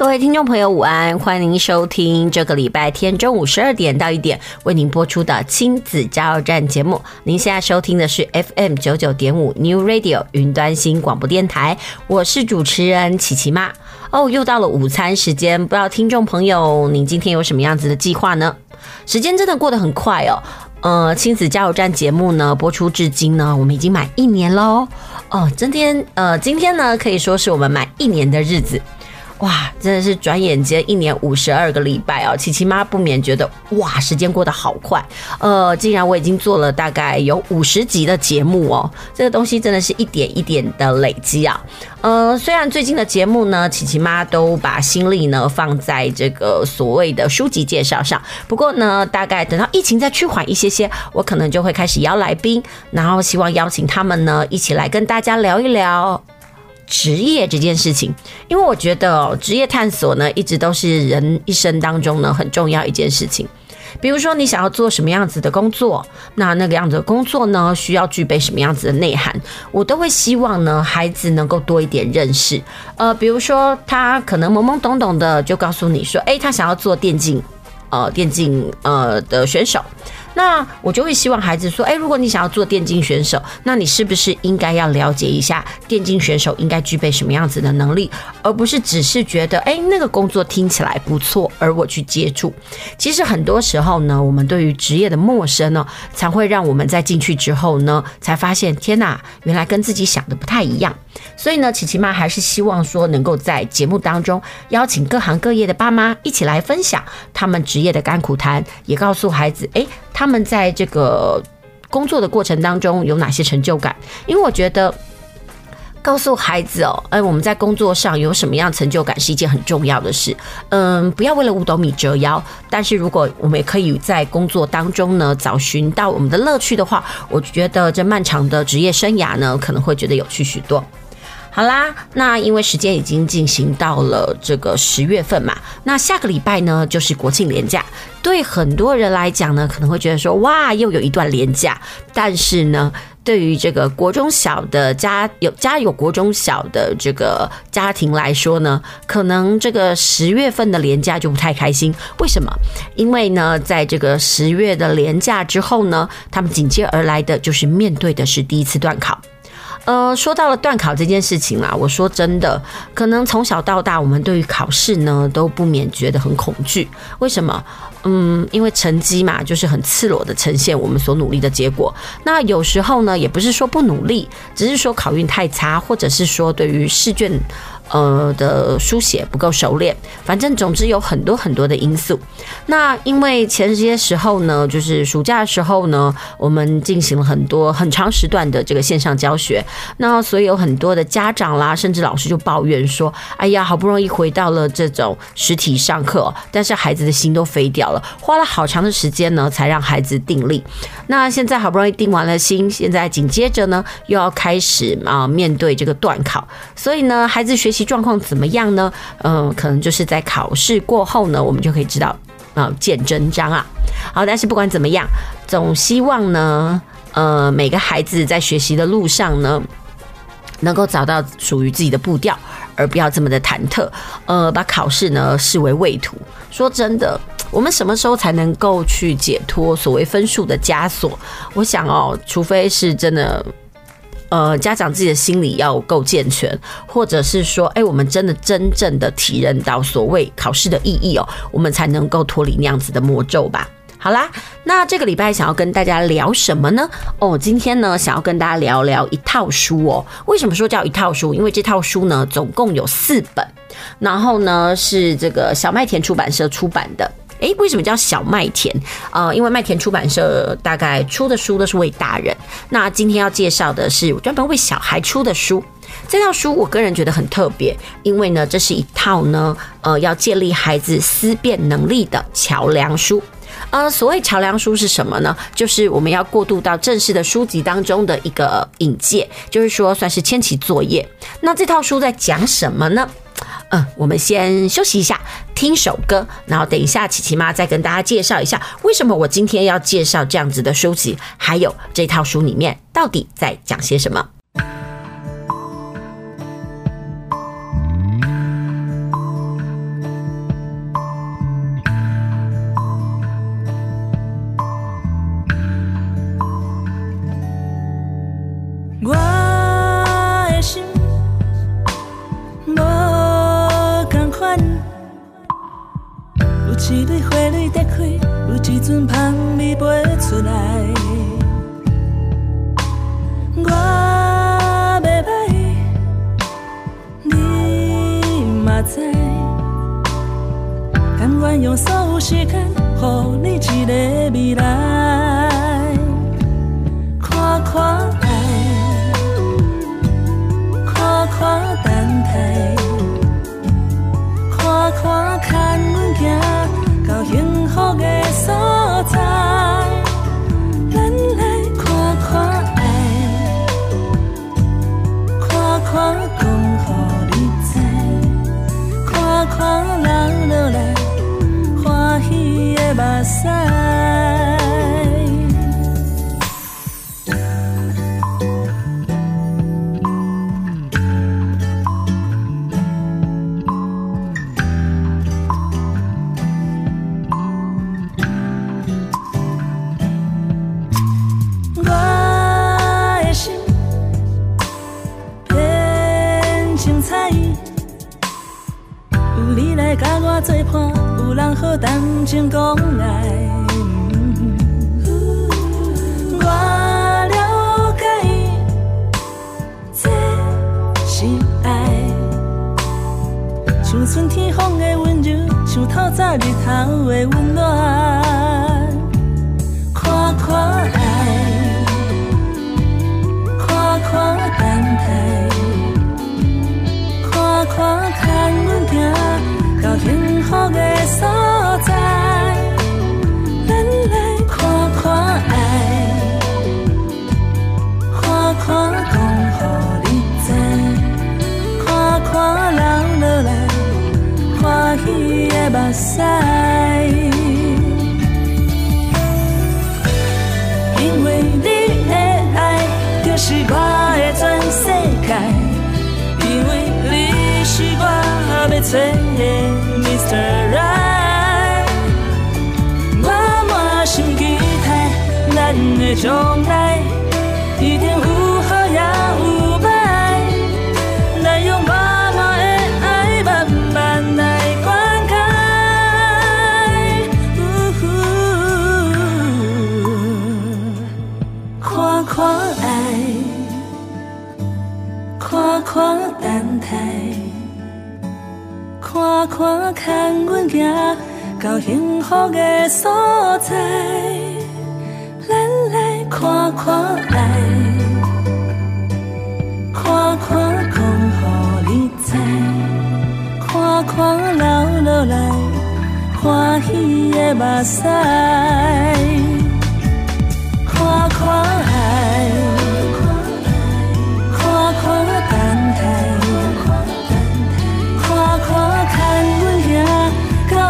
各位听众朋友，午安！欢迎您收听这个礼拜天中午十二点到一点为您播出的亲子加油站节目。您现在收听的是 FM 九九点五 New Radio 云端新广播电台，我是主持人琪琪妈。哦，又到了午餐时间，不知道听众朋友您今天有什么样子的计划呢？时间真的过得很快哦。呃，亲子加油站节目呢播出至今呢，我们已经满一年喽。哦，今天呃，今天呢可以说是我们满一年的日子。哇，真的是转眼间一年五十二个礼拜哦，琪琪妈不免觉得哇，时间过得好快。呃，既然我已经做了大概有五十集的节目哦，这个东西真的是一点一点的累积啊。呃，虽然最近的节目呢，琪琪妈都把心力呢放在这个所谓的书籍介绍上，不过呢，大概等到疫情再趋缓一些些，我可能就会开始邀来宾，然后希望邀请他们呢一起来跟大家聊一聊。职业这件事情，因为我觉得，职业探索呢，一直都是人一生当中呢很重要一件事情。比如说，你想要做什么样子的工作，那那个样子的工作呢，需要具备什么样子的内涵，我都会希望呢，孩子能够多一点认识。呃，比如说，他可能懵懵懂懂的就告诉你说，诶，他想要做电竞，呃，电竞呃的选手。那我就会希望孩子说，诶，如果你想要做电竞选手，那你是不是应该要了解一下电竞选手应该具备什么样子的能力，而不是只是觉得，诶，那个工作听起来不错，而我去接触。其实很多时候呢，我们对于职业的陌生呢，才会让我们在进去之后呢，才发现，天哪，原来跟自己想的不太一样。所以呢，琪琪妈还是希望说，能够在节目当中邀请各行各业的爸妈一起来分享他们职业的甘苦谈，也告诉孩子，诶，他们在这个工作的过程当中有哪些成就感？因为我觉得告诉孩子哦，哎，我们在工作上有什么样成就感是一件很重要的事。嗯，不要为了五斗米折腰。但是如果我们也可以在工作当中呢，找寻到我们的乐趣的话，我觉得这漫长的职业生涯呢，可能会觉得有趣许多。好啦，那因为时间已经进行到了这个十月份嘛，那下个礼拜呢就是国庆连假，对很多人来讲呢，可能会觉得说哇，又有一段连假。但是呢，对于这个国中小的家有家有国中小的这个家庭来说呢，可能这个十月份的连假就不太开心。为什么？因为呢，在这个十月的连假之后呢，他们紧接而来的就是面对的是第一次段考。呃，说到了断考这件事情啦，我说真的，可能从小到大，我们对于考试呢都不免觉得很恐惧。为什么？嗯，因为成绩嘛，就是很赤裸的呈现我们所努力的结果。那有时候呢，也不是说不努力，只是说考运太差，或者是说对于试卷。呃的书写不够熟练，反正总之有很多很多的因素。那因为前些时候呢，就是暑假的时候呢，我们进行了很多很长时段的这个线上教学，那所以有很多的家长啦，甚至老师就抱怨说：“哎呀，好不容易回到了这种实体上课，但是孩子的心都飞掉了，花了好长的时间呢，才让孩子定力。那现在好不容易定完了心，现在紧接着呢，又要开始啊面对这个段考，所以呢，孩子学习。状况怎么样呢？嗯、可能就是在考试过后呢，我们就可以知道啊、见真章啊。好，但是不管怎么样，总希望呢，呃，每个孩子在学习的路上呢，能够找到属于自己的步调，而不要这么的忐忑。呃，把考试呢视为畏途。说真的，我们什么时候才能够去解脱所谓分数的枷锁？我想哦，除非是真的。呃，家长自己的心理要够健全，或者是说，哎，我们真的真正的体认到所谓考试的意义哦，我们才能够脱离那样子的魔咒吧。好啦，那这个礼拜想要跟大家聊什么呢？哦，今天呢想要跟大家聊聊一套书哦。为什么说叫一套书？因为这套书呢总共有四本，然后呢是这个小麦田出版社出版的。诶，为什么叫小麦田？呃，因为麦田出版社大概出的书都是为大人。那今天要介绍的是专门为小孩出的书。这套书我个人觉得很特别，因为呢这是一套呢呃要建立孩子思辨能力的桥梁书。呃，所谓桥梁书是什么呢？就是我们要过渡到正式的书籍当中的一个引介，就是说算是前期作业。那这套书在讲什么呢？嗯，我们先休息一下，听首歌，然后等一下琪琪妈再跟大家介绍一下为什么我今天要介绍这样子的书籍，还有这套书里面到底在讲些什么。一朵花蕊在开，有一阵香味飞出来。我袂歹，你嘛知？甘愿用所有时间，互你一个未来。看看爱，看看等待，看看前行。幸福的所在，咱来看看爱，看看讲予你知，看看流落来欢喜的目屎。看爱，看看等待，看看牵阮行到幸福的所在。咱来看看爱，看看讲予你知，看看流落来欢喜的目屎，看看。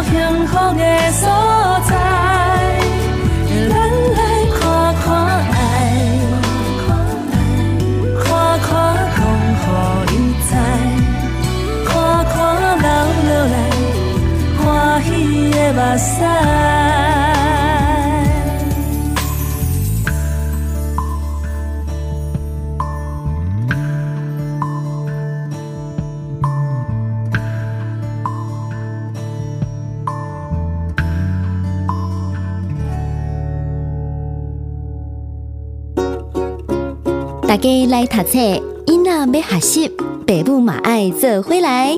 幸福的所在，咱来看看爱，看看讲予伊知，看看流落来欢喜的目屎。家来读册，囡仔要学习，爸母嘛爱做回来。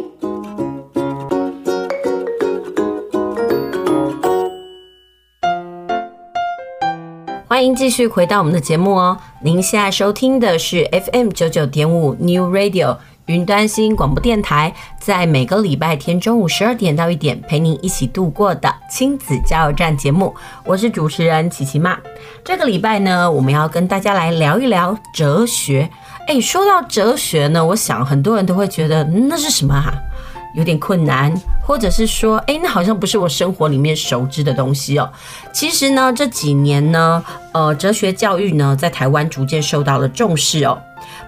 欢迎继续回到我们的节目哦。您现在收听的是 FM 九九点五 New Radio。云端新广播电台在每个礼拜天中午十二点到一点，陪您一起度过的亲子加油站节目，我是主持人琪琪妈。这个礼拜呢，我们要跟大家来聊一聊哲学。诶，说到哲学呢，我想很多人都会觉得那是什么啊？有点困难，或者是说，诶，那好像不是我生活里面熟知的东西哦。其实呢，这几年呢，呃，哲学教育呢，在台湾逐渐受到了重视哦。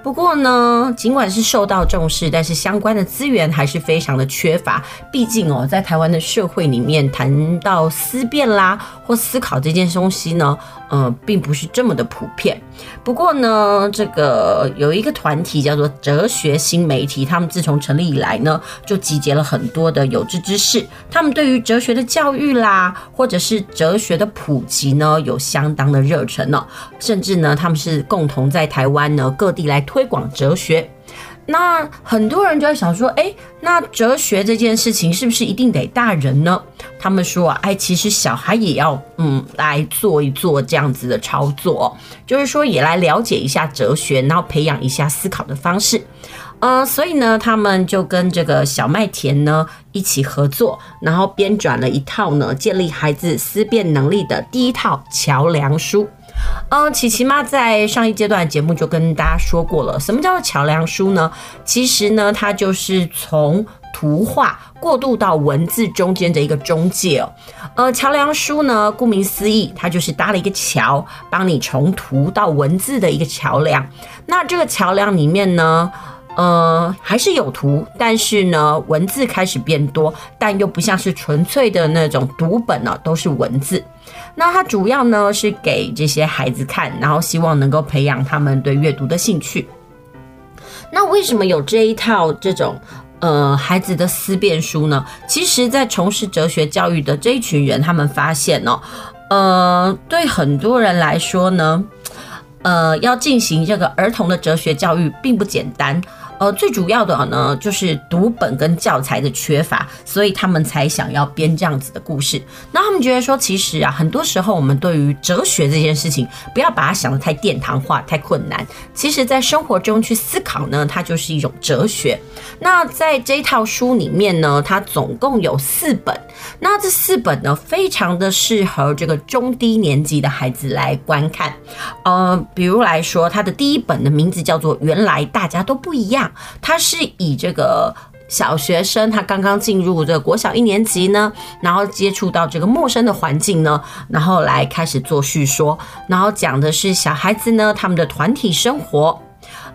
不过呢，尽管是受到重视，但是相关的资源还是非常的缺乏。毕竟哦，在台湾的社会里面，谈到思辨啦或思考这件东西呢，呃，并不是这么的普遍。不过呢，这个有一个团体叫做哲学新媒体，他们自从成立以来呢，就集结了很多的有志之士，他们对于哲学的教育啦，或者是哲学的普及呢，有相当的热忱呢。甚至呢，他们是共同在台湾呢各地来推广哲学。那很多人就在想说，哎，那哲学这件事情是不是一定得大人呢？他们说，哎，其实小孩也要嗯来做一做这样子的操作，就是说也来了解一下哲学，然后培养一下思考的方式。呃，所以呢，他们就跟这个小麦田呢一起合作，然后编撰了一套呢建立孩子思辨能力的第一套桥梁书。嗯，琪琪妈在上一阶段节目就跟大家说过了，什么叫做桥梁书呢？其实呢，它就是从图画过渡到文字中间的一个中介。呃，桥梁书呢，顾名思义，它就是搭了一个桥，帮你从图到文字的一个桥梁。那这个桥梁里面呢，呃，还是有图，但是呢，文字开始变多，但又不像是纯粹的那种读本呢，都是文字。那它主要呢是给这些孩子看，然后希望能够培养他们对阅读的兴趣。那为什么有这一套这种呃孩子的思辨书呢？其实，在从事哲学教育的这一群人，他们发现呢、呃，对很多人来说呢，呃，要进行这个儿童的哲学教育并不简单。呃，最主要的呢，就是读本跟教材的缺乏，所以他们才想要编这样子的故事。那他们觉得说，其实啊，很多时候我们对于哲学这件事情，不要把它想得太殿堂化、太困难。其实，在生活中去思考呢，它就是一种哲学。那在这一套书里面呢，它总共有四本。那这四本呢，非常的适合这个中低年级的孩子来观看。呃，比如来说，它的第一本的名字叫做《原来大家都不一样》。它是以这个小学生，他刚刚进入这国小一年级呢，然后接触到这个陌生的环境呢，然后来开始做叙说，然后讲的是小孩子呢，他们的团体生活，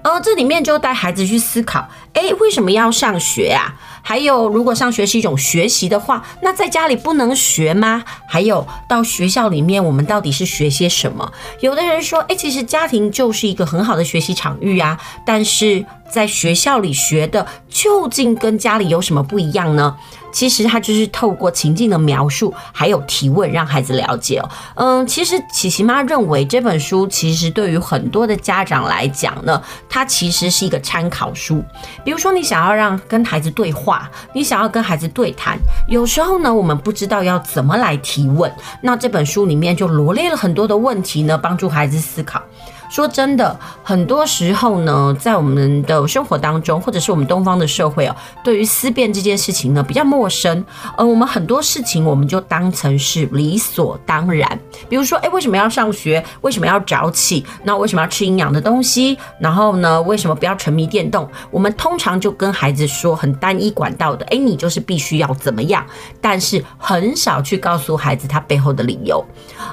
呃，这里面就带孩子去思考，诶，为什么要上学啊？还有，如果上学是一种学习的话，那在家里不能学吗？还有，到学校里面，我们到底是学些什么？有的人说，诶，其实家庭就是一个很好的学习场域啊，但是在学校里学的究竟跟家里有什么不一样呢？其实他就是透过情境的描述，还有提问，让孩子了解哦。嗯，其实琪琪妈认为这本书其实对于很多的家长来讲呢，它其实是一个参考书。比如说，你想要让跟孩子对话，你想要跟孩子对谈，有时候呢，我们不知道要怎么来提问，那这本书里面就罗列了很多的问题呢，帮助孩子思考。说真的，很多时候呢，在我们的生活当中，或者是我们东方的社会哦，对于思辨这件事情呢，比较陌生。呃，我们很多事情我们就当成是理所当然。比如说，诶，为什么要上学？为什么要早起？那为什么要吃营养的东西？然后呢，为什么不要沉迷电动？我们通常就跟孩子说很单一管道的，诶，你就是必须要怎么样，但是很少去告诉孩子他背后的理由。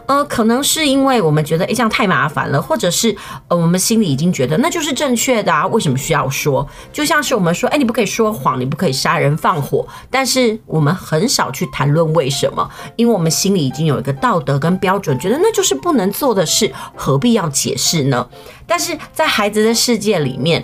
呃，可能是因为我们觉得，诶，这样太麻烦了，或者是。呃，我们心里已经觉得那就是正确的啊，为什么需要说？就像是我们说，哎，你不可以说谎，你不可以杀人放火，但是我们很少去谈论为什么，因为我们心里已经有一个道德跟标准，觉得那就是不能做的事，何必要解释呢？但是在孩子的世界里面。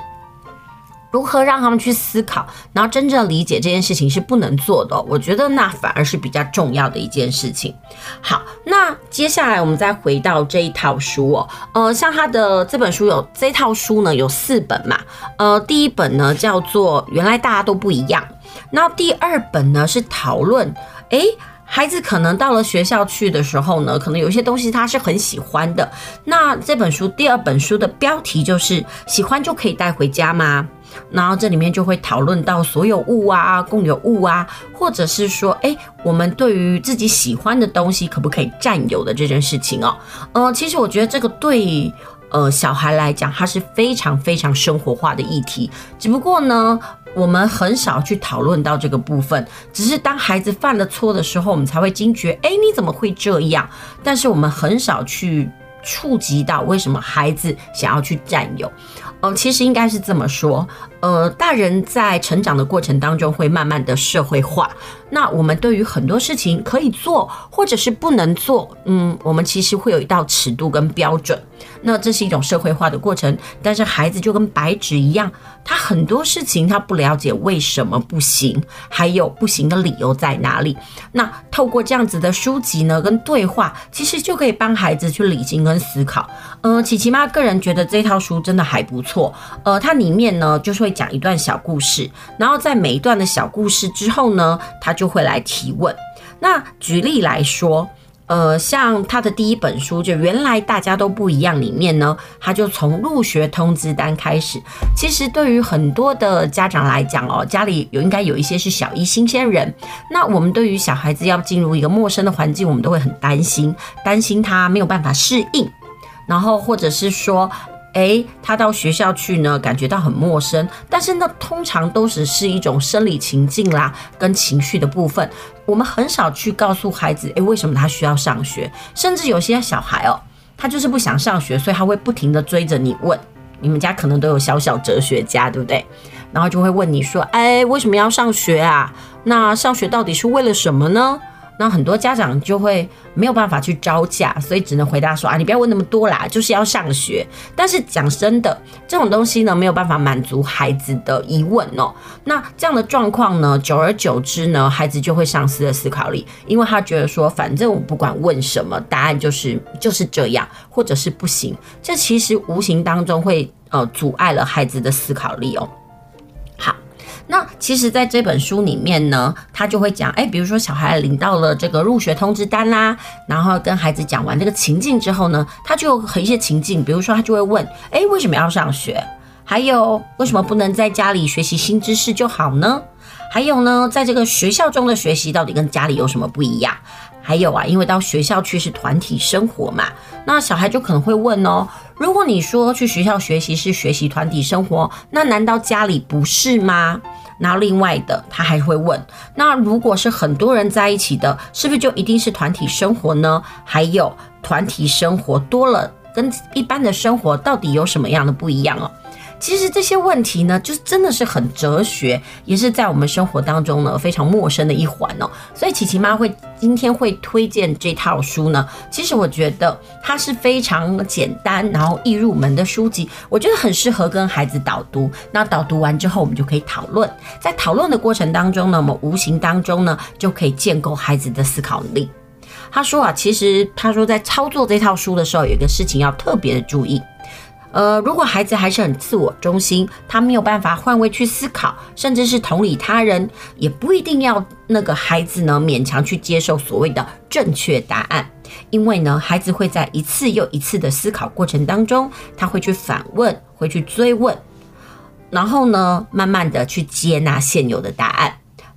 如何让他们去思考，然后真正理解这件事情是不能做的。我觉得那反而是比较重要的一件事情。好，那接下来我们再回到这一套书哦，呃，像他的这本书有这套书呢有四本嘛，呃，第一本呢叫做《原来大家都不一样》，然后第二本呢是讨论，诶，孩子可能到了学校去的时候呢，可能有一些东西他是很喜欢的。那这本书第二本书的标题就是“喜欢就可以带回家吗？”然后这里面就会讨论到所有物啊、共有物啊，或者是说，哎，我们对于自己喜欢的东西可不可以占有的这件事情哦。呃，其实我觉得这个对呃小孩来讲，它是非常非常生活化的议题。只不过呢，我们很少去讨论到这个部分，只是当孩子犯了错的时候，我们才会惊觉，哎，你怎么会这样？但是我们很少去触及到为什么孩子想要去占有。嗯，其实应该是这么说，呃，大人在成长的过程当中会慢慢的社会化。那我们对于很多事情可以做，或者是不能做，嗯，我们其实会有一道尺度跟标准。那这是一种社会化的过程。但是孩子就跟白纸一样，他很多事情他不了解为什么不行，还有不行的理由在哪里。那透过这样子的书籍呢，跟对话，其实就可以帮孩子去理清跟思考。呃，琪琪妈个人觉得这套书真的还不错。呃，它里面呢就是会讲一段小故事，然后在每一段的小故事之后呢，他就会来提问。那举例来说，呃，像他的第一本书就原来大家都不一样里面呢，他就从入学通知单开始。其实对于很多的家长来讲哦，家里有应该有一些是小一新鲜人。那我们对于小孩子要进入一个陌生的环境，我们都会很担心，担心他没有办法适应，然后或者是说。诶，他到学校去呢，感觉到很陌生，但是呢，通常都只是一种生理情境啦，跟情绪的部分。我们很少去告诉孩子，诶，为什么他需要上学？甚至有些小孩哦，他就是不想上学，所以他会不停地追着你问。你们家可能都有小小哲学家，对不对？然后就会问你说，诶，为什么要上学啊？那上学到底是为了什么呢？那很多家长就会没有办法去招架，所以只能回答说啊，你不要问那么多啦，就是要上学。但是讲真的，这种东西呢，没有办法满足孩子的疑问哦。那这样的状况呢，久而久之呢，孩子就会丧失了思考力，因为他觉得说，反正我不管问什么，答案就是就是这样，或者是不行。这其实无形当中会呃阻碍了孩子的思考力哦。好那其实，在这本书里面呢，他就会讲，哎，比如说小孩领到了这个入学通知单啦，然后跟孩子讲完这个情境之后呢，他就有一些情境，比如说他就会问，哎，为什么要上学？还有，为什么不能在家里学习新知识就好呢？还有呢，在这个学校中的学习到底跟家里有什么不一样？还有啊，因为到学校去是团体生活嘛，那小孩就可能会问哦，如果你说去学校学习是学习团体生活，那难道家里不是吗？那另外的他还会问，那如果是很多人在一起的，是不是就一定是团体生活呢？还有团体生活多了，跟一般的生活到底有什么样的不一样哦？其实这些问题呢，就真的是很哲学，也是在我们生活当中呢非常陌生的一环哦。所以琪琪妈会今天会推荐这套书呢，其实我觉得它是非常简单，然后易入门的书籍，我觉得很适合跟孩子导读。那导读完之后，我们就可以讨论，在讨论的过程当中呢，我们无形当中呢就可以建构孩子的思考力。他说啊，其实他说在操作这套书的时候，有一个事情要特别的注意。呃，如果孩子还是很自我中心，他没有办法换位去思考，甚至是同理他人，也不一定要那个孩子呢勉强去接受所谓的正确答案，因为呢，孩子会在一次又一次的思考过程当中，他会去反问，会去追问，然后呢，慢慢的去接纳现有的答案。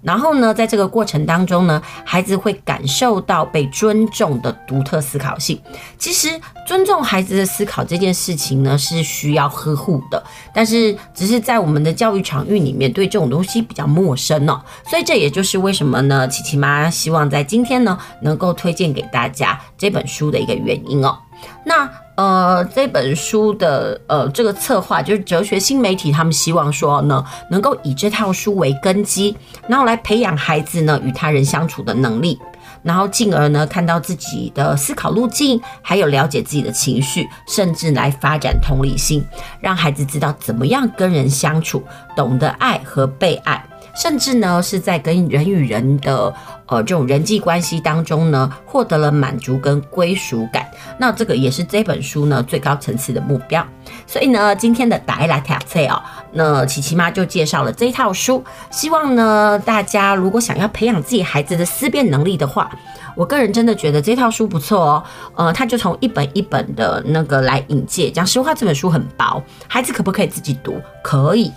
然后呢，在这个过程当中呢，孩子会感受到被尊重的独特思考性。其实，尊重孩子的思考这件事情呢，是需要呵护的。但是，只是在我们的教育场域里面，对这种东西比较陌生哦。所以，这也就是为什么呢，琪琪妈希望在今天呢，能够推荐给大家这本书的一个原因哦。那。呃，这本书的呃这个策划就是哲学新媒体，他们希望说呢，能够以这套书为根基，然后来培养孩子呢与他人相处的能力。然后进而呢看到自己的思考路径，还有了解自己的情绪，甚至来发展同理心，让孩子知道怎么样跟人相处，懂得爱和被爱。甚至呢，是在跟人与人的呃这种人际关系当中呢，获得了满足跟归属感。那这个也是这本书呢最高层次的目标。所以呢，今天的大家来听哦，那琪琪妈就介绍了这一套书。希望呢，大家如果想要培养自己孩子的思辨能力的话，我个人真的觉得这套书不错哦。呃，他就从一本一本的那个来引介。讲实话，这本书很薄，孩子可不可以自己读？可以。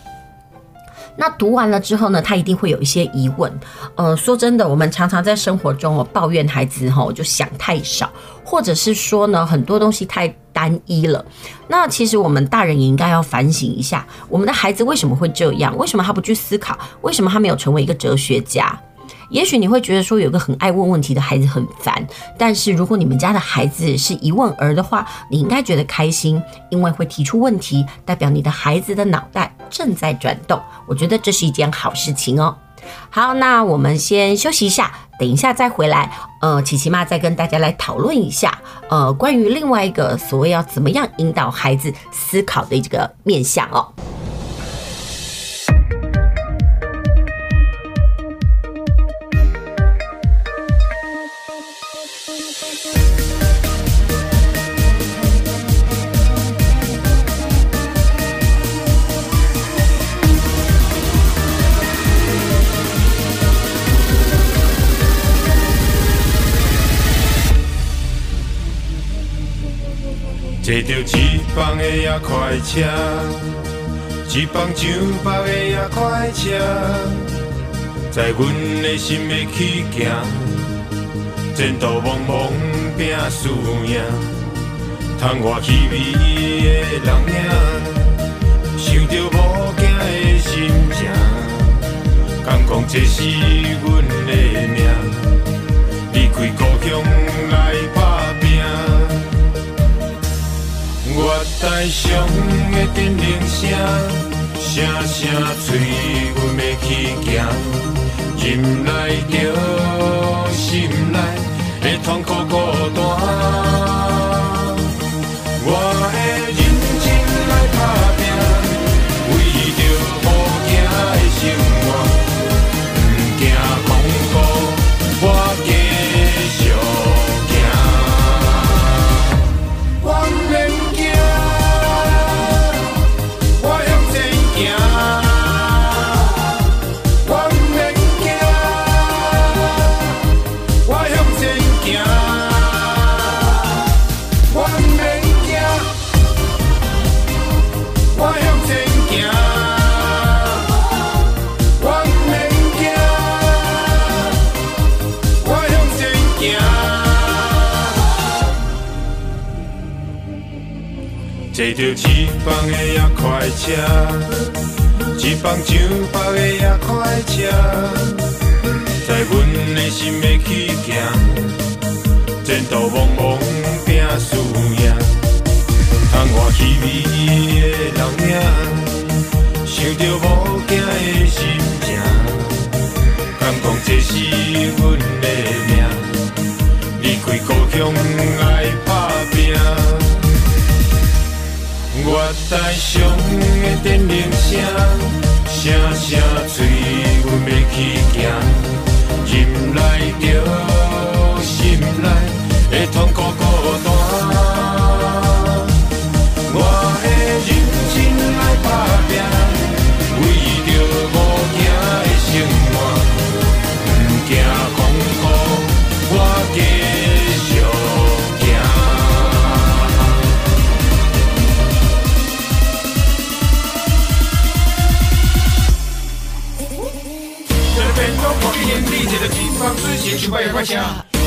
那读完了之后呢，他一定会有一些疑问。呃，说真的，我们常常在生活中哦抱怨孩子吼就想太少，或者是说呢很多东西太单一了。那其实我们大人也应该要反省一下，我们的孩子为什么会这样？为什么他不去思考？为什么他没有成为一个哲学家？也许你会觉得说有个很爱问问题的孩子很烦，但是如果你们家的孩子是疑问儿的话，你应该觉得开心，因为会提出问题，代表你的孩子的脑袋正在转动。我觉得这是一件好事情哦。好，那我们先休息一下，等一下再回来。呃，琪琪妈再跟大家来讨论一下，呃，关于另外一个所谓要怎么样引导孩子思考的这个面向哦。坐着一班的夜快车，一班上北的夜快车，在阮的心的起行，前途茫茫拼输赢，窗外气味的人影，想着无惊的心情，敢讲这是阮的命，离开故乡来打月台上的叮铃声，声声催阮要去行。心内着心内的痛苦孤单，我会认真来打拼，为着好行的生活，不惊。一帮的夜快车，一帮上北的夜快车，在阮的心的起行，前途茫茫拼输赢，窗外气味的人影，想着无惊的心情，敢讲这是阮的命，离开故乡月台上的电铃声，声声催阮要去行，引来着心内的痛苦孤单。放水前就摆个快车，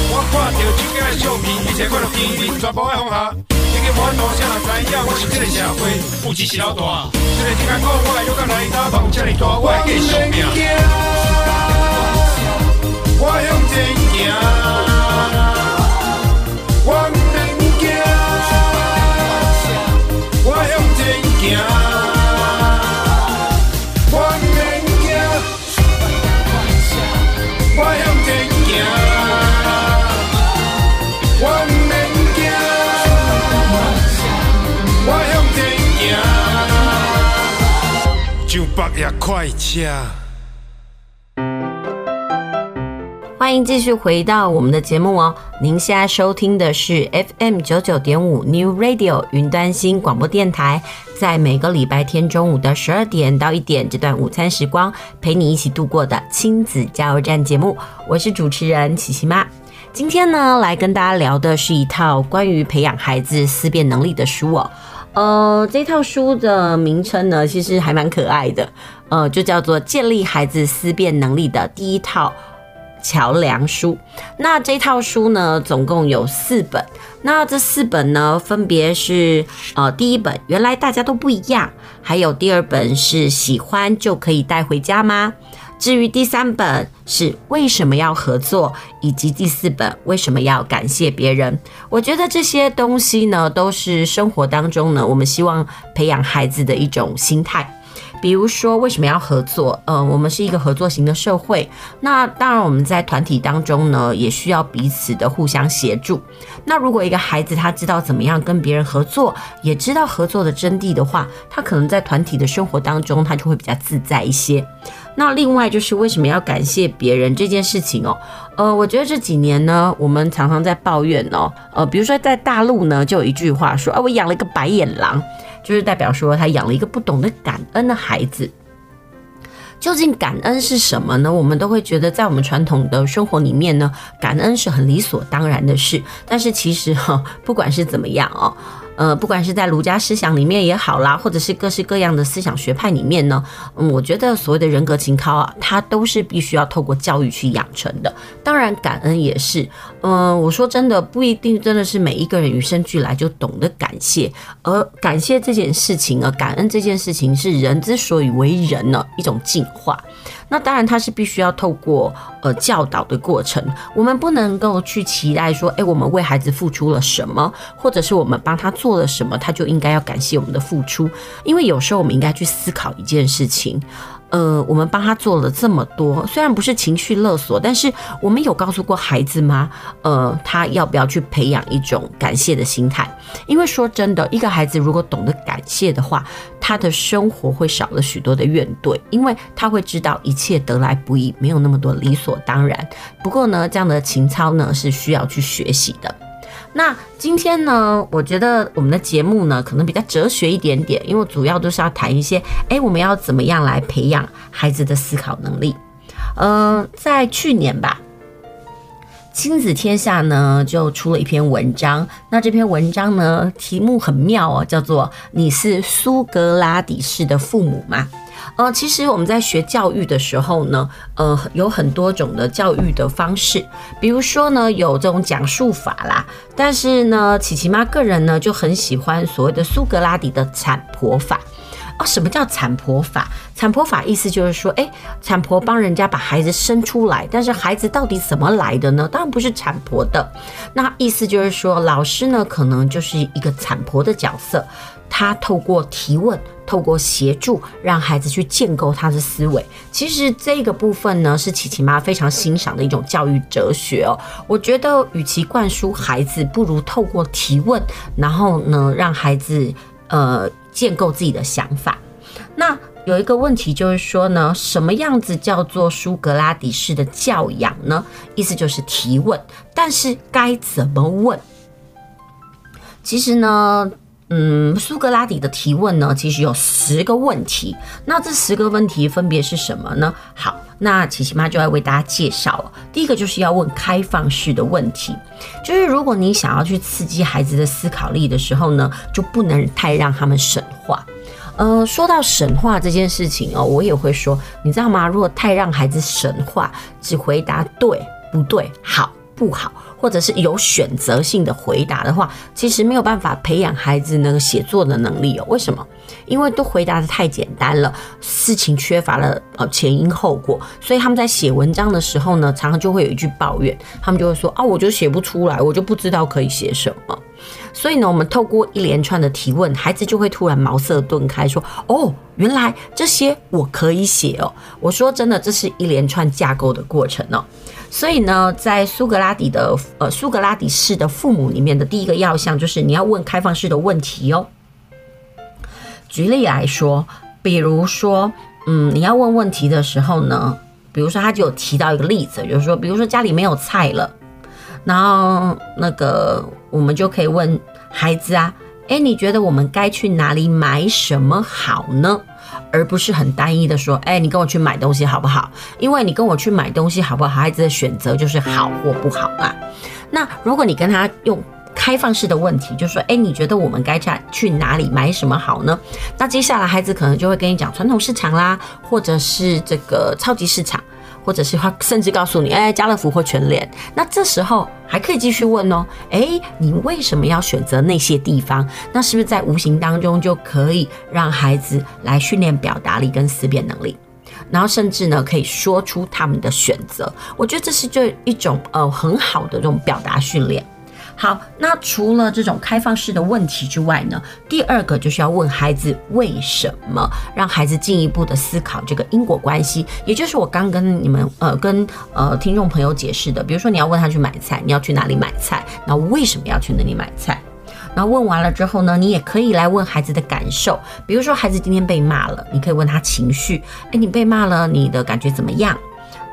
我看到这个相片，一切看到天边全部爱放下。这个满路谁人知影我是这个社会负责是老大。这个听讲我会勇敢来打，梦这么大，我会继续拼。我向前行，我免惊，我向前行。我向前行我我向前行欢迎继续回到我们的节目哦。您现在收听的是 FM 九九点五 New Radio 云端新广播电台，在每个礼拜天中午的十二点到一点这段午餐时光，陪你一起度过的亲子加油站节目，我是主持人琪琪妈。今天呢，来跟大家聊的是一套关于培养孩子思辨能力的书哦。呃，这套书的名称呢，其实还蛮可爱的，呃，就叫做《建立孩子思辨能力的第一套》。桥梁书，那这套书呢，总共有四本。那这四本呢，分别是呃，第一本原来大家都不一样，还有第二本是喜欢就可以带回家吗？至于第三本是为什么要合作，以及第四本为什么要感谢别人？我觉得这些东西呢，都是生活当中呢，我们希望培养孩子的一种心态。比如说，为什么要合作？呃，我们是一个合作型的社会。那当然，我们在团体当中呢，也需要彼此的互相协助。那如果一个孩子他知道怎么样跟别人合作，也知道合作的真谛的话，他可能在团体的生活当中，他就会比较自在一些。那另外就是为什么要感谢别人这件事情哦？呃，我觉得这几年呢，我们常常在抱怨哦。呃，比如说在大陆呢，就有一句话说：“啊，我养了一个白眼狼。”就是代表说，他养了一个不懂得感恩的孩子。究竟感恩是什么呢？我们都会觉得，在我们传统的生活里面呢，感恩是很理所当然的事。但是其实哈，不管是怎么样哦。呃，不管是在儒家思想里面也好啦，或者是各式各样的思想学派里面呢，嗯，我觉得所谓的人格情操啊，它都是必须要透过教育去养成的。当然，感恩也是。嗯、我说真的，不一定真的是每一个人与生俱来就懂得感谢，而感谢这件事情啊，感恩这件事情是人之所以为人呢一种进化。那当然，他是必须要透过呃教导的过程。我们不能够去期待说，诶，我们为孩子付出了什么，或者是我们帮他做了什么，他就应该要感谢我们的付出。因为有时候我们应该去思考一件事情。呃，我们帮他做了这么多，虽然不是情绪勒索，但是我们有告诉过孩子吗？呃，他要不要去培养一种感谢的心态？因为说真的，一个孩子如果懂得感谢的话，他的生活会少了许多的怨怼，因为他会知道一切得来不易，没有那么多理所当然。不过呢，这样的情操呢是需要去学习的。那今天呢，我觉得我们的节目呢，可能比较哲学一点点，因为主要都是要谈一些，哎，我们要怎么样来培养孩子的思考能力？嗯，在去年吧，亲子天下呢就出了一篇文章，那这篇文章呢题目很妙哦，叫做“你是苏格拉底式的父母吗？”呃，其实我们在学教育的时候呢，呃，有很多种的教育的方式，比如说呢，有这种讲述法啦，但是呢，琪琪妈个人呢就很喜欢所谓的苏格拉底的产婆法。什么叫产婆法？产婆法意思就是说，诶，产婆帮人家把孩子生出来，但是孩子到底怎么来的呢？当然不是产婆的。那意思就是说，老师呢可能就是一个产婆的角色。他透过提问，透过协助，让孩子去建构他的思维。其实这个部分呢，是琪琪妈非常欣赏的一种教育哲学哦。我觉得，与其灌输孩子，不如透过提问，然后呢，让孩子呃建构自己的想法。那有一个问题就是说呢，什么样子叫做苏格拉底式的教养呢？意思就是提问，但是该怎么问？其实呢。嗯，苏格拉底的提问呢，其实有十个问题。那这十个问题分别是什么呢？好，那琪琪妈就要为大家介绍。第一个就是要问开放式的问题，就是如果你想要去刺激孩子的思考力的时候呢，就不能太让他们神话。呃，说到神话这件事情哦，我也会说，你知道吗？如果太让孩子神话，只回答对不对，好。不好，或者是有选择性的回答的话，其实没有办法培养孩子那个写作的能力哦。为什么？因为都回答得太简单了，事情缺乏了呃前因后果，所以他们在写文章的时候呢，常常就会有一句抱怨，他们就会说啊，我就写不出来，我就不知道可以写什么。所以呢，我们透过一连串的提问，孩子就会突然茅塞顿开，说哦，原来这些我可以写哦。我说真的，这是一连串架构的过程哦。所以呢，在苏格拉底的呃苏格拉底式的父母里面的第一个要项就是你要问开放式的问题哦。举例来说，比如说，嗯，你要问问题的时候呢，比如说他就有提到一个例子，就是说，比如说家里没有菜了，然后那个我们就可以问孩子啊，诶，你觉得我们该去哪里买什么好呢？而不是很单一的说，诶，你跟我去买东西好不好？因为你跟我去买东西好不好，孩子的选择就是好或不好啊。那如果你跟他用开放式的问题，就说，诶，你觉得我们该去去哪里买什么好呢？那接下来孩子可能就会跟你讲传统市场啦，或者是这个超级市场。或者是他甚至告诉你，哎，家乐福或全联，那这时候还可以继续问哦，哎，你为什么要选择那些地方？那是不是在无形当中就可以让孩子来训练表达力跟思辨能力？然后甚至呢，可以说出他们的选择。我觉得这是就一种呃很好的这种表达训练。好，那除了这种开放式的问题之外呢，第二个就是要问孩子为什么，让孩子进一步的思考这个因果关系，也就是我刚跟你们呃跟呃听众朋友解释的，比如说你要问他去买菜，你要去哪里买菜，那为什么要去那里买菜？然后问完了之后呢，你也可以来问孩子的感受，比如说孩子今天被骂了，你可以问他情绪，诶，你被骂了，你的感觉怎么样？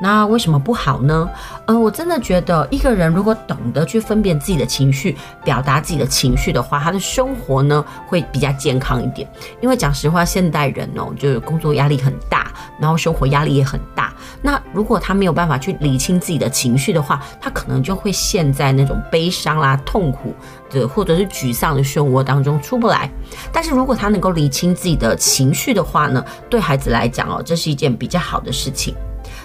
那为什么不好呢？呃，我真的觉得一个人如果懂得去分辨自己的情绪，表达自己的情绪的话，他的生活呢会比较健康一点。因为讲实话，现代人哦，就是工作压力很大，然后生活压力也很大。那如果他没有办法去理清自己的情绪的话，他可能就会陷在那种悲伤啦、痛苦的或者是沮丧的漩涡当中出不来。但是如果他能够理清自己的情绪的话呢，对孩子来讲哦，这是一件比较好的事情。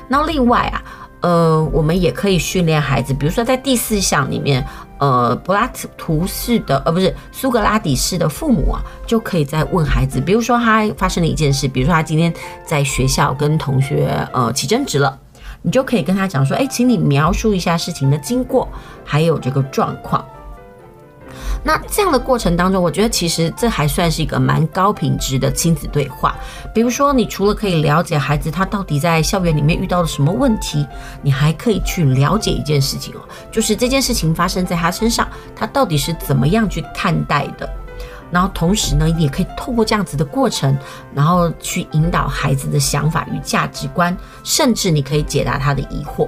那另外啊，呃，我们也可以训练孩子，比如说在第四项里面，呃，柏拉图式的，呃，不是苏格拉底式的父母啊，就可以在问孩子，比如说他发生了一件事，比如说他今天在学校跟同学呃起争执了，你就可以跟他讲说，哎，请你描述一下事情的经过，还有这个状况。那这样的过程当中，我觉得其实这还算是一个蛮高品质的亲子对话。比如说，你除了可以了解孩子他到底在校园里面遇到了什么问题，你还可以去了解一件事情哦，就是这件事情发生在他身上，他到底是怎么样去看待的。然后同时呢，也可以透过这样子的过程，然后去引导孩子的想法与价值观，甚至你可以解答他的疑惑。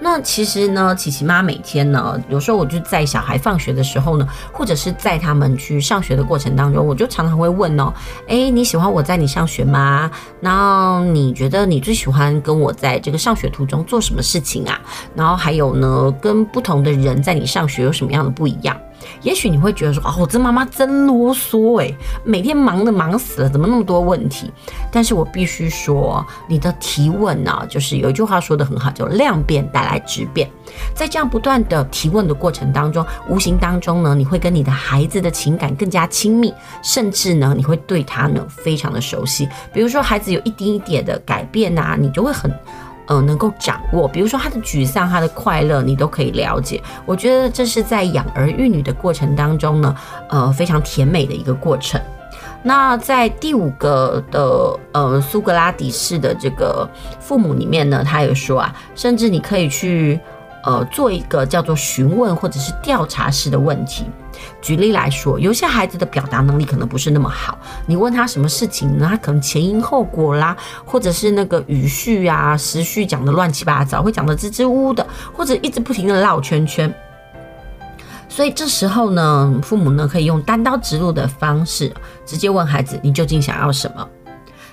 那其实呢，琪琪妈每天呢，有时候我就在小孩放学的时候呢，或者是在他们去上学的过程当中，我就常常会问哦，诶，你喜欢我在你上学吗？然后你觉得你最喜欢跟我在这个上学途中做什么事情啊？然后还有呢，跟不同的人在你上学有什么样的不一样？也许你会觉得说，哦，这妈妈真啰嗦诶，每天忙得忙死了，怎么那么多问题？但是我必须说，你的提问呢，就是有一句话说得很好，叫量变带来质变。在这样不断的提问的过程当中，无形当中呢，你会跟你的孩子的情感更加亲密，甚至呢，你会对他呢非常的熟悉。比如说，孩子有一丁一点的改变呐，你就会很。呃，能够掌握，比如说他的沮丧、他的快乐，你都可以了解。我觉得这是在养儿育女的过程当中呢，呃，非常甜美的一个过程。那在第五个的呃苏格拉底式的这个父母里面呢，他有说啊，甚至你可以去呃做一个叫做询问或者是调查式的问题。举例来说，有些孩子的表达能力可能不是那么好，你问他什么事情呢？他可能前因后果啦，或者是那个语序啊、时序讲得乱七八糟，会讲得支支吾吾的，或者一直不停地绕圈圈。所以这时候呢，父母呢可以用单刀直入的方式，直接问孩子：“你究竟想要什么？”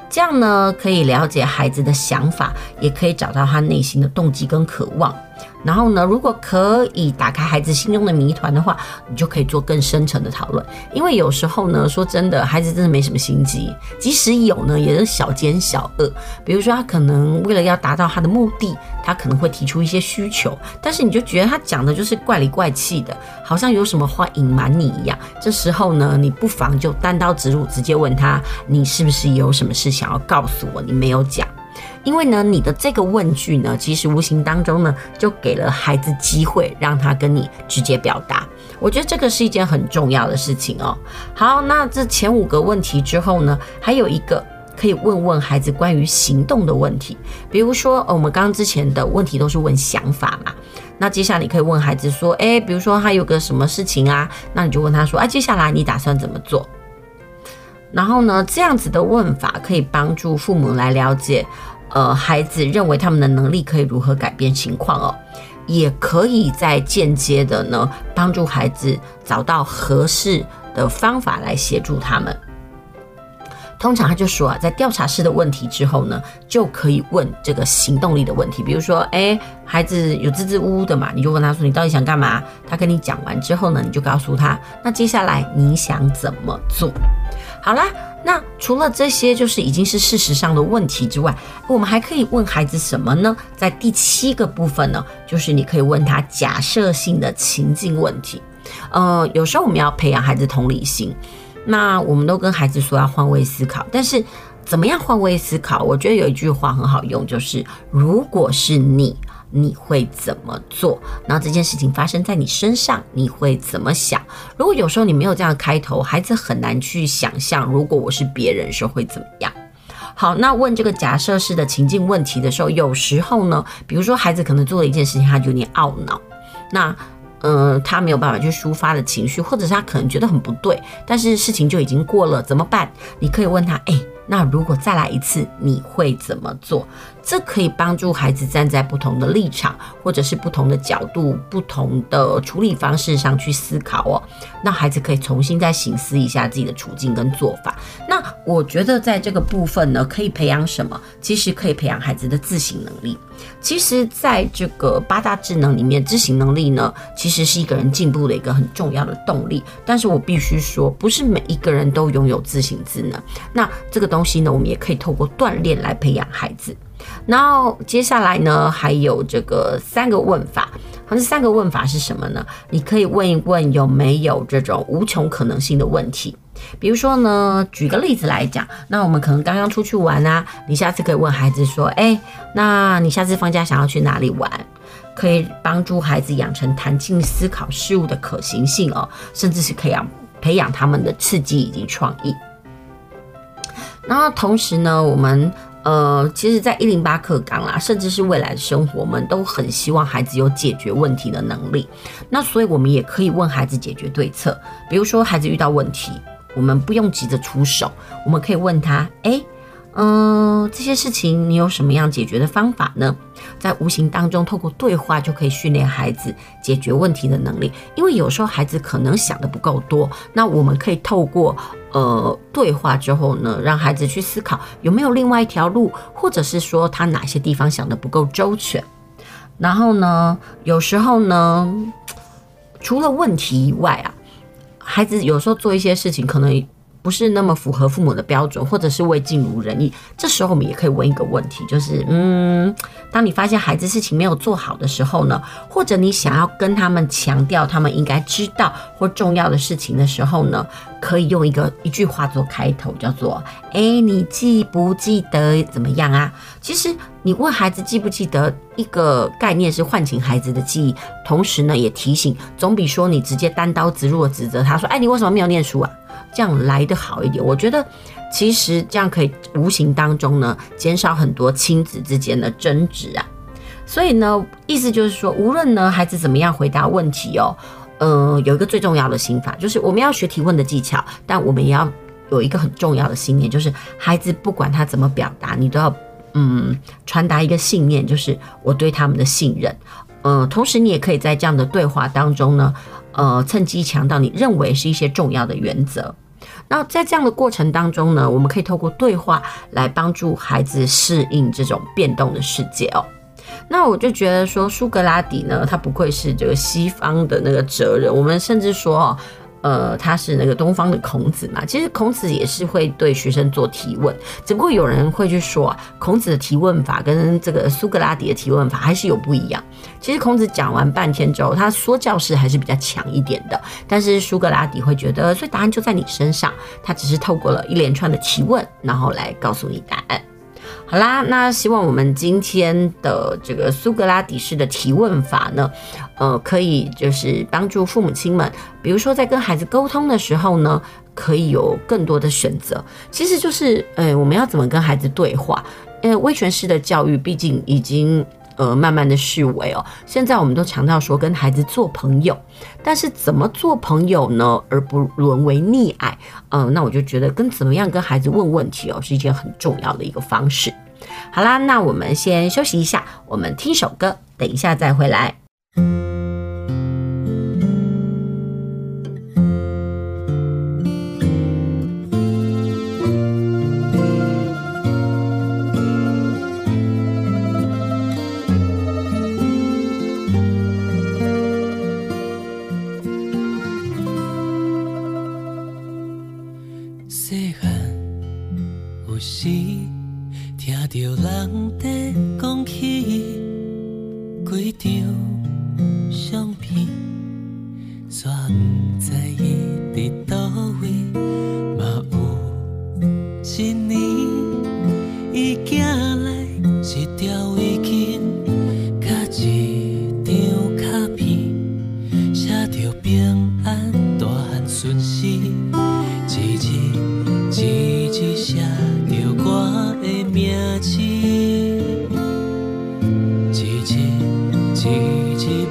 这样呢，可以了解孩子的想法，也可以找到他内心的动机跟渴望。然后呢，如果可以打开孩子心中的谜团的话，你就可以做更深层的讨论。因为有时候呢，说真的，孩子真的没什么心机，即使有呢，也是小奸小恶。比如说，他可能为了要达到他的目的，他可能会提出一些需求，但是你就觉得他讲的就是怪里怪气的，好像有什么话隐瞒你一样。这时候呢，你不妨就单刀直入，直接问他：你是不是有什么事想要告诉我？你没有讲。因为呢，你的这个问句呢，其实无形当中呢，就给了孩子机会，让他跟你直接表达。我觉得这个是一件很重要的事情哦。好，那这前五个问题之后呢，还有一个可以问问孩子关于行动的问题。比如说，我们刚刚之前的问题都是问想法嘛，那接下来你可以问孩子说，诶，比如说他有个什么事情啊，那你就问他说，啊，接下来你打算怎么做？然后呢，这样子的问法可以帮助父母来了解，呃，孩子认为他们的能力可以如何改变情况哦，也可以在间接的呢帮助孩子找到合适的方法来协助他们。通常他就说啊，在调查式的问题之后呢，就可以问这个行动力的问题，比如说，哎，孩子有支支吾吾的嘛，你就问他说，你到底想干嘛？他跟你讲完之后呢，你就告诉他，那接下来你想怎么做？好啦，那除了这些就是已经是事实上的问题之外，我们还可以问孩子什么呢？在第七个部分呢，就是你可以问他假设性的情境问题。呃，有时候我们要培养孩子同理心。那我们都跟孩子说要换位思考，但是怎么样换位思考？我觉得有一句话很好用，就是如果是你，你会怎么做？然后这件事情发生在你身上，你会怎么想？如果有时候你没有这样开头，孩子很难去想象，如果我是别人时候会怎么样。好，那问这个假设式的情境问题的时候，有时候呢，比如说孩子可能做了一件事情，他就有点懊恼，那。嗯、他没有办法去抒发的情绪，或者是他可能觉得很不对，但是事情就已经过了，怎么办？你可以问他，诶，那如果再来一次，你会怎么做？这可以帮助孩子站在不同的立场，或者是不同的角度、不同的处理方式上去思考哦。那孩子可以重新再醒思一下自己的处境跟做法。那我觉得在这个部分呢，可以培养什么？其实可以培养孩子的自省能力。其实，在这个八大智能里面，自省能力呢，其实是一个人进步的一个很重要的动力。但是我必须说，不是每一个人都拥有自省智能。那这个东西呢，我们也可以透过锻炼来培养孩子。然后接下来呢，还有这个三个问法。好，这三个问法是什么呢？你可以问一问有没有这种无穷可能性的问题。比如说呢，举个例子来讲，那我们可能刚刚出去玩啊，你下次可以问孩子说：“哎，那你下次放假想要去哪里玩？”可以帮助孩子养成弹性思考事物的可行性哦，甚至是可以养培养他们的刺激以及创意。然后同时呢，我们。呃，其实，在一零八课纲啦，甚至是未来的生活，我们都很希望孩子有解决问题的能力。那所以，我们也可以问孩子解决对策。比如说，孩子遇到问题，我们不用急着出手，我们可以问他：哎。嗯、这些事情你有什么样解决的方法呢？在无形当中，透过对话就可以训练孩子解决问题的能力。因为有时候孩子可能想的不够多，那我们可以透过呃对话之后呢，让孩子去思考有没有另外一条路，或者是说他哪些地方想的不够周全。然后呢，有时候呢，除了问题以外啊，孩子有时候做一些事情可能。不是那么符合父母的标准，或者是未尽如人意，这时候我们也可以问一个问题，就是，嗯，当你发现孩子事情没有做好的时候呢，或者你想要跟他们强调他们应该知道或重要的事情的时候呢，可以用一个一句话做开头，叫做，哎，你记不记得怎么样啊？其实你问孩子记不记得一个概念是唤醒孩子的记忆，同时呢也提醒，总比说你直接单刀直入的指责他说，哎，你为什么没有念书啊？这样来得好一点，我觉得其实这样可以无形当中呢减少很多亲子之间的争执啊。所以呢，意思就是说，无论呢孩子怎么样回答问题哦，呃，有一个最重要的心法，就是我们要学提问的技巧，但我们也要有一个很重要的信念，就是孩子不管他怎么表达，你都要嗯传达一个信念，就是我对他们的信任。呃，同时你也可以在这样的对话当中呢，呃，趁机强调你认为是一些重要的原则。那在这样的过程当中呢，我们可以透过对话来帮助孩子适应这种变动的世界哦。那我就觉得说，苏格拉底呢，他不愧是这个西方的那个哲人，我们甚至说哦。呃，他是那个东方的孔子嘛？其实孔子也是会对学生做提问，只不过有人会去说啊，孔子的提问法跟这个苏格拉底的提问法还是有不一样。其实孔子讲完半天之后，他说教式还是比较强一点的，但是苏格拉底会觉得，所以答案就在你身上，他只是透过了一连串的提问，然后来告诉你答案。好啦，那希望我们今天的这个苏格拉底式的提问法呢，呃，可以就是帮助父母亲们，比如说在跟孩子沟通的时候呢，可以有更多的选择。其实就是，呃，我们要怎么跟孩子对话？呃，威权式的教育毕竟已经呃慢慢的式微哦。现在我们都强调说跟孩子做朋友，但是怎么做朋友呢？而不沦为溺爱。嗯、呃，那我就觉得跟怎么样跟孩子问问题哦，是一件很重要的一个方式。好啦，那我们先休息一下，我们听首歌，等一下再回来。继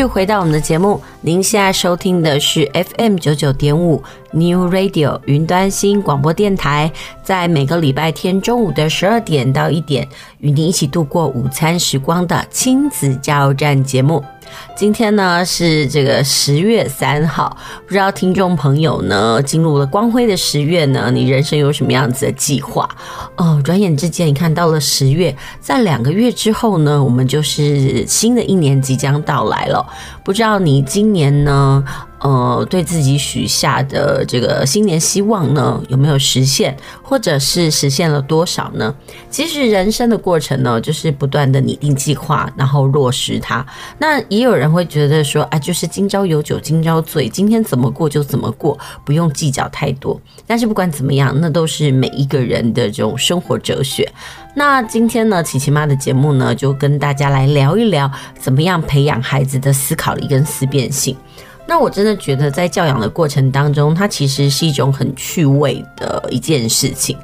续回到我们的节目，您现在收听的是 FM 九九点五 New Radio 云端新广播电台，在每个礼拜天中午的十二点到一点，与您一起度过午餐时光的亲子加油站节目。今天呢是这个十月三号，不知道听众朋友呢进入了光辉的十月呢，你人生有什么样子的计划？哦，转眼之间，你看到了十月，在两个月之后呢，我们就是新的一年即将到来了。不知道你今年呢？呃，对自己许下的这个新年希望呢，有没有实现，或者是实现了多少呢？其实人生的过程呢，就是不断的拟定计划，然后落实它。那也有人会觉得说，啊，就是今朝有酒今朝醉，今天怎么过就怎么过，不用计较太多。但是不管怎么样，那都是每一个人的这种生活哲学。那今天呢，琪琪妈的节目呢，就跟大家来聊一聊，怎么样培养孩子的思考力跟思辨性。那我真的觉得，在教养的过程当中，它其实是一种很趣味的一件事情。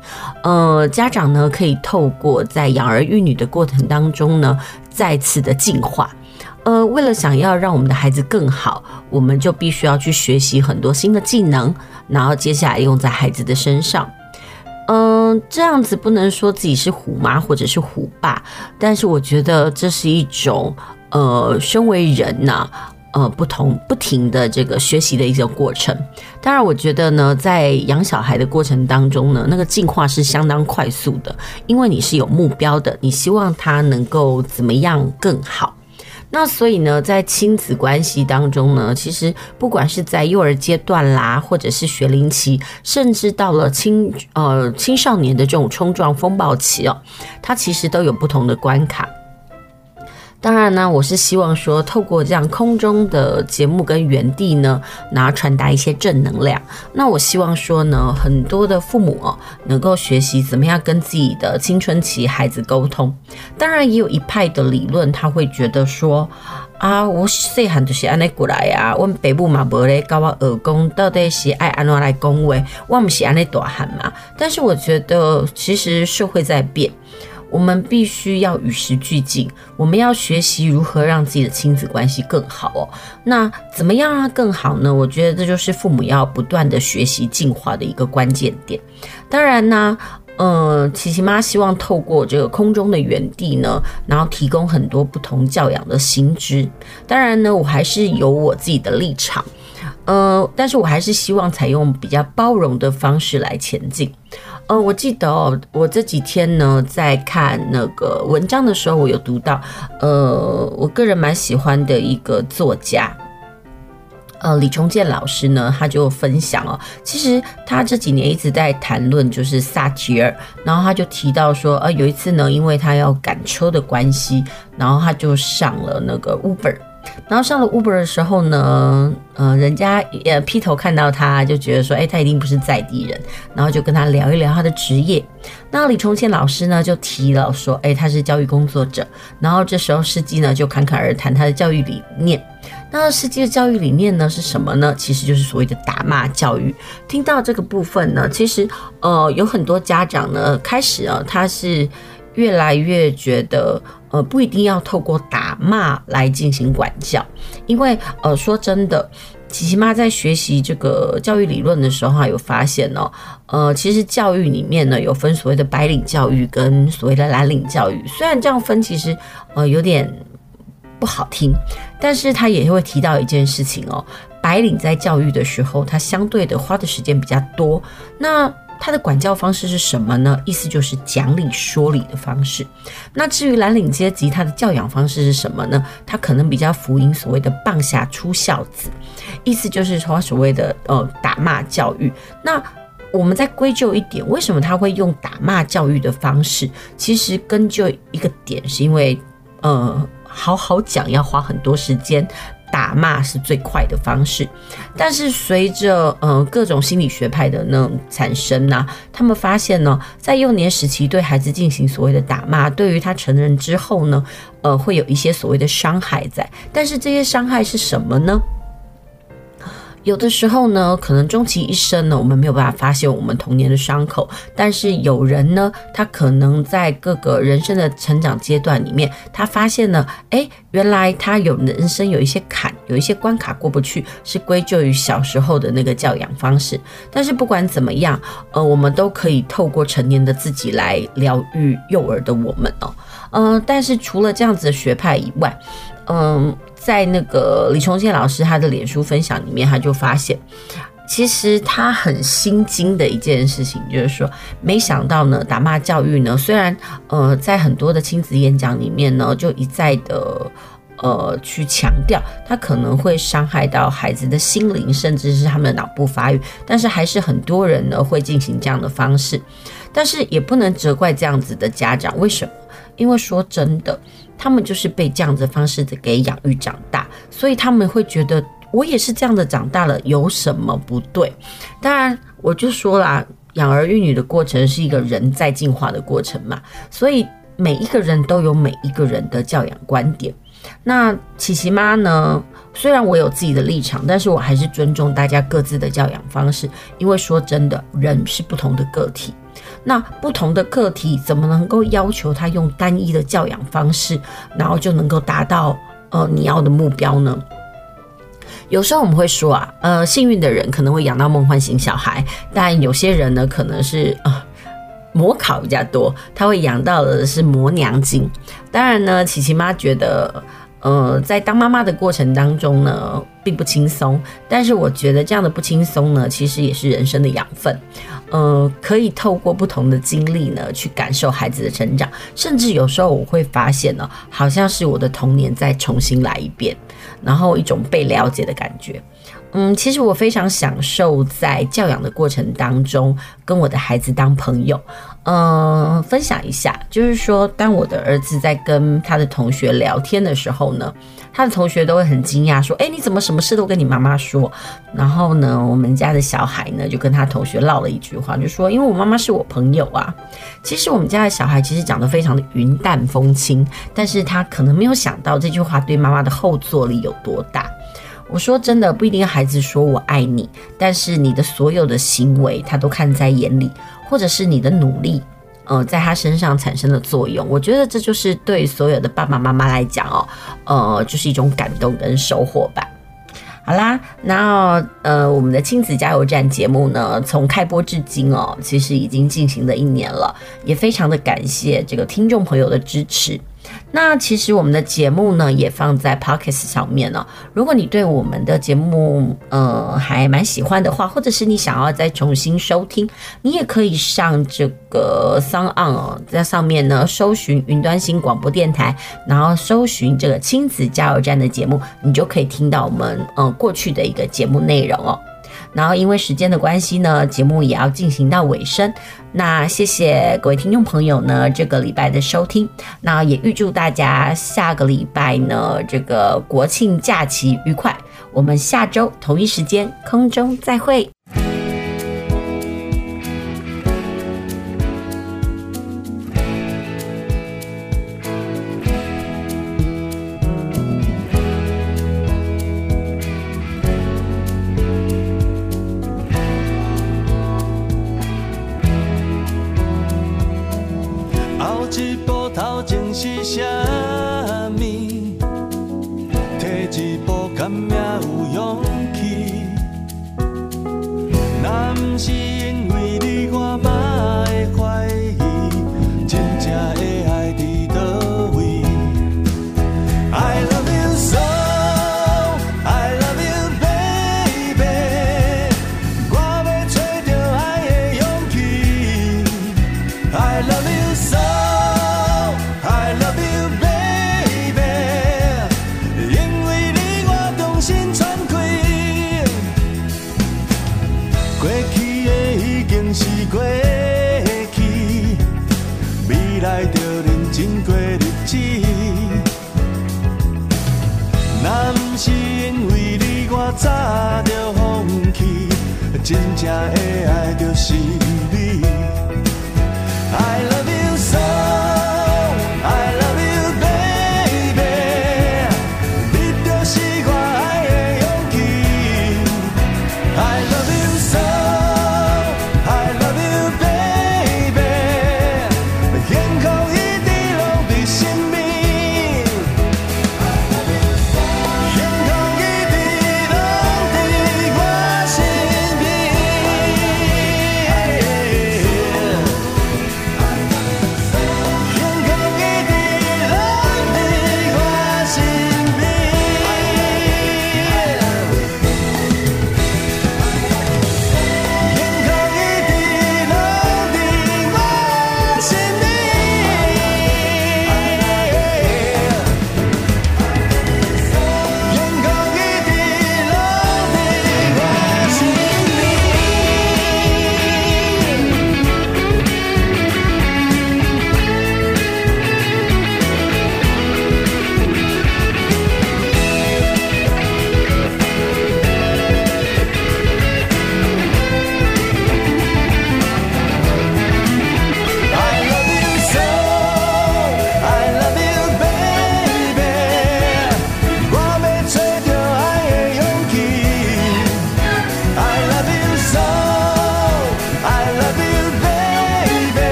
呃，家长呢可以透过在养儿育女的过程当中呢，再次的进化。呃，为了想要让我们的孩子更好，我们就必须要去学习很多新的技能，然后接下来用在孩子的身上。嗯、这样子不能说自己是虎妈或者是虎爸，但是我觉得这是一种呃，身为人呐、呃，不同不停的这个学习的一个过程。当然，我觉得呢，在养小孩的过程当中呢，那个进化是相当快速的，因为你是有目标的，你希望他能够怎么样更好。那所以呢，在亲子关系当中呢，其实不管是在幼儿阶段啦，或者是学龄期，甚至到了青呃青少年的这种冲撞风暴期哦，它其实都有不同的关卡。当然呢，我是希望说，透过这样空中的节目跟园地呢，然后传达一些正能量。那我希望说呢，很多的父母哦，能够学习怎么样跟自己的青春期孩子沟通。当然，也有一派的理论，他会觉得说，啊，我细汉就是安尼过来呀，我们北部嘛无咧教我耳功，到底是爱安怎来讲话，我们是安尼大汉嘛。但是我觉得，其实社会在变。我们必须要与时俱进，我们要学习如何让自己的亲子关系更好哦。那怎么样让它更好呢？我觉得这就是父母要不断的学习进化的一个关键点。当然呢，嗯，琪琪妈希望透过这个空中的园地呢，然后提供很多不同教养的新知。当然呢，我还是有我自己的立场，呃，但是我还是希望采用比较包容的方式来前进。呃，我记得哦，我这几天呢在看那个文章的时候，我有读到，呃，我个人蛮喜欢的一个作家，呃，李崇建老师呢，他就分享哦，其实他这几年一直在谈论就是萨提尔，然后他就提到说，呃，有一次呢，因为他要赶车的关系，然后他就上了那个 Uber。然后上了 Uber 的时候呢，呃，人家呃劈头看到他就觉得说，哎，他一定不是在地人，然后就跟他聊一聊他的职业。那李崇宪老师呢就提了说，哎，他是教育工作者。然后这时候司机呢就侃侃而谈他的教育理念。那司机的教育理念呢是什么呢？其实就是所谓的打骂教育。听到这个部分呢，其实呃有很多家长呢开始啊，他是越来越觉得。呃，不一定要透过打骂来进行管教，因为呃，说真的，琪琪妈在学习这个教育理论的时候，还有发现哦，呃，其实教育里面呢有分所谓的白领教育跟所谓的蓝领教育，虽然这样分其实呃有点不好听，但是他也会提到一件事情哦，白领在教育的时候，他相对的花的时间比较多，那。他的管教方式是什么呢？意思就是讲理说理的方式。那至于蓝领阶级，他的教养方式是什么呢？他可能比较福音所谓的棒下出孝子，意思就是说所谓的呃打骂教育。那我们再归咎一点，为什么他会用打骂教育的方式？其实根据一个点，是因为呃好好讲要花很多时间。打骂是最快的方式，但是随着嗯各种心理学派的那种产生呢、他们发现呢，在幼年时期对孩子进行所谓的打骂，对于他成人之后呢，呃会有一些所谓的伤害在，但是这些伤害是什么呢？有的时候呢，可能终其一生呢，我们没有办法发现我们童年的伤口。但是有人呢，他可能在各个人生的成长阶段里面，他发现了，哎，原来他有人生有一些坎，有一些关卡过不去，是归咎于小时候的那个教养方式。但是不管怎么样，呃，我们都可以透过成年的自己来疗愈幼儿的我们哦。嗯、但是除了这样子的学派以外，嗯、在那个李崇宪老师他的脸书分享里面，他就发现，其实他很心惊的一件事情，就是说，没想到呢，打骂教育呢，虽然呃，在很多的亲子演讲里面呢，就一再的呃去强调，他可能会伤害到孩子的心灵，甚至是他们的脑部发育，但是还是很多人呢会进行这样的方式，但是也不能责怪这样子的家长，为什么？因为说真的。他们就是被这样子方式给养育长大，所以他们会觉得我也是这样的长大了，有什么不对？当然，我就说啦，养儿育女的过程是一个人在进化的过程嘛，所以每一个人都有每一个人的教养观点。那琪琪妈呢？虽然我有自己的立场，但是我还是尊重大家各自的教养方式，因为说真的，人是不同的个体。那不同的个体怎么能够要求他用单一的教养方式，然后就能够达到呃你要的目标呢？有时候我们会说啊，呃，幸运的人可能会养到梦幻型小孩，但有些人呢，可能是啊、模考比较多，他会养到的是模娘精。当然呢，琪琪妈觉得。呃，在当妈妈的过程当中呢，并不轻松。但是我觉得这样的不轻松呢，其实也是人生的养分。呃，可以透过不同的经历呢，去感受孩子的成长。甚至有时候我会发现呢，好像是我的童年再重新来一遍，然后一种被了解的感觉。嗯，其实我非常享受在教养的过程当中跟我的孩子当朋友。嗯，分享一下，就是说，当我的儿子在跟他的同学聊天的时候呢，他的同学都会很惊讶，说：“哎，你怎么什么事都跟你妈妈说？”然后呢，我们家的小孩呢就跟他同学唠了一句话，就说：“因为我妈妈是我朋友啊。”其实我们家的小孩其实讲得非常的云淡风轻，但是他可能没有想到这句话对妈妈的后坐力有多大。我说真的，不一定孩子说我爱你，但是你的所有的行为，他都看在眼里，或者是你的努力，呃，在他身上产生的作用。我觉得这就是对所有的爸爸妈妈来讲哦，呃，就是一种感动跟收获吧。好啦，那呃，我们的亲子加油站节目呢，从开播至今哦，其实已经进行了一年了，也非常的感谢这个听众朋友的支持。那其实我们的节目呢，也放在 Podcast 上面呢。如果你对我们的节目呃还蛮喜欢的话，或者是你想要再重新收听，你也可以上这个 SoundOn，在上面呢搜寻云端新广播电台，然后搜寻这个亲子加油站的节目，你就可以听到我们呃过去的一个节目内容哦。然后因为时间的关系呢，节目也要进行到尾声。那谢谢各位听众朋友呢，这个礼拜的收听。那也预祝大家下个礼拜呢，这个国庆假期愉快。我们下周同一时间空中再会。真正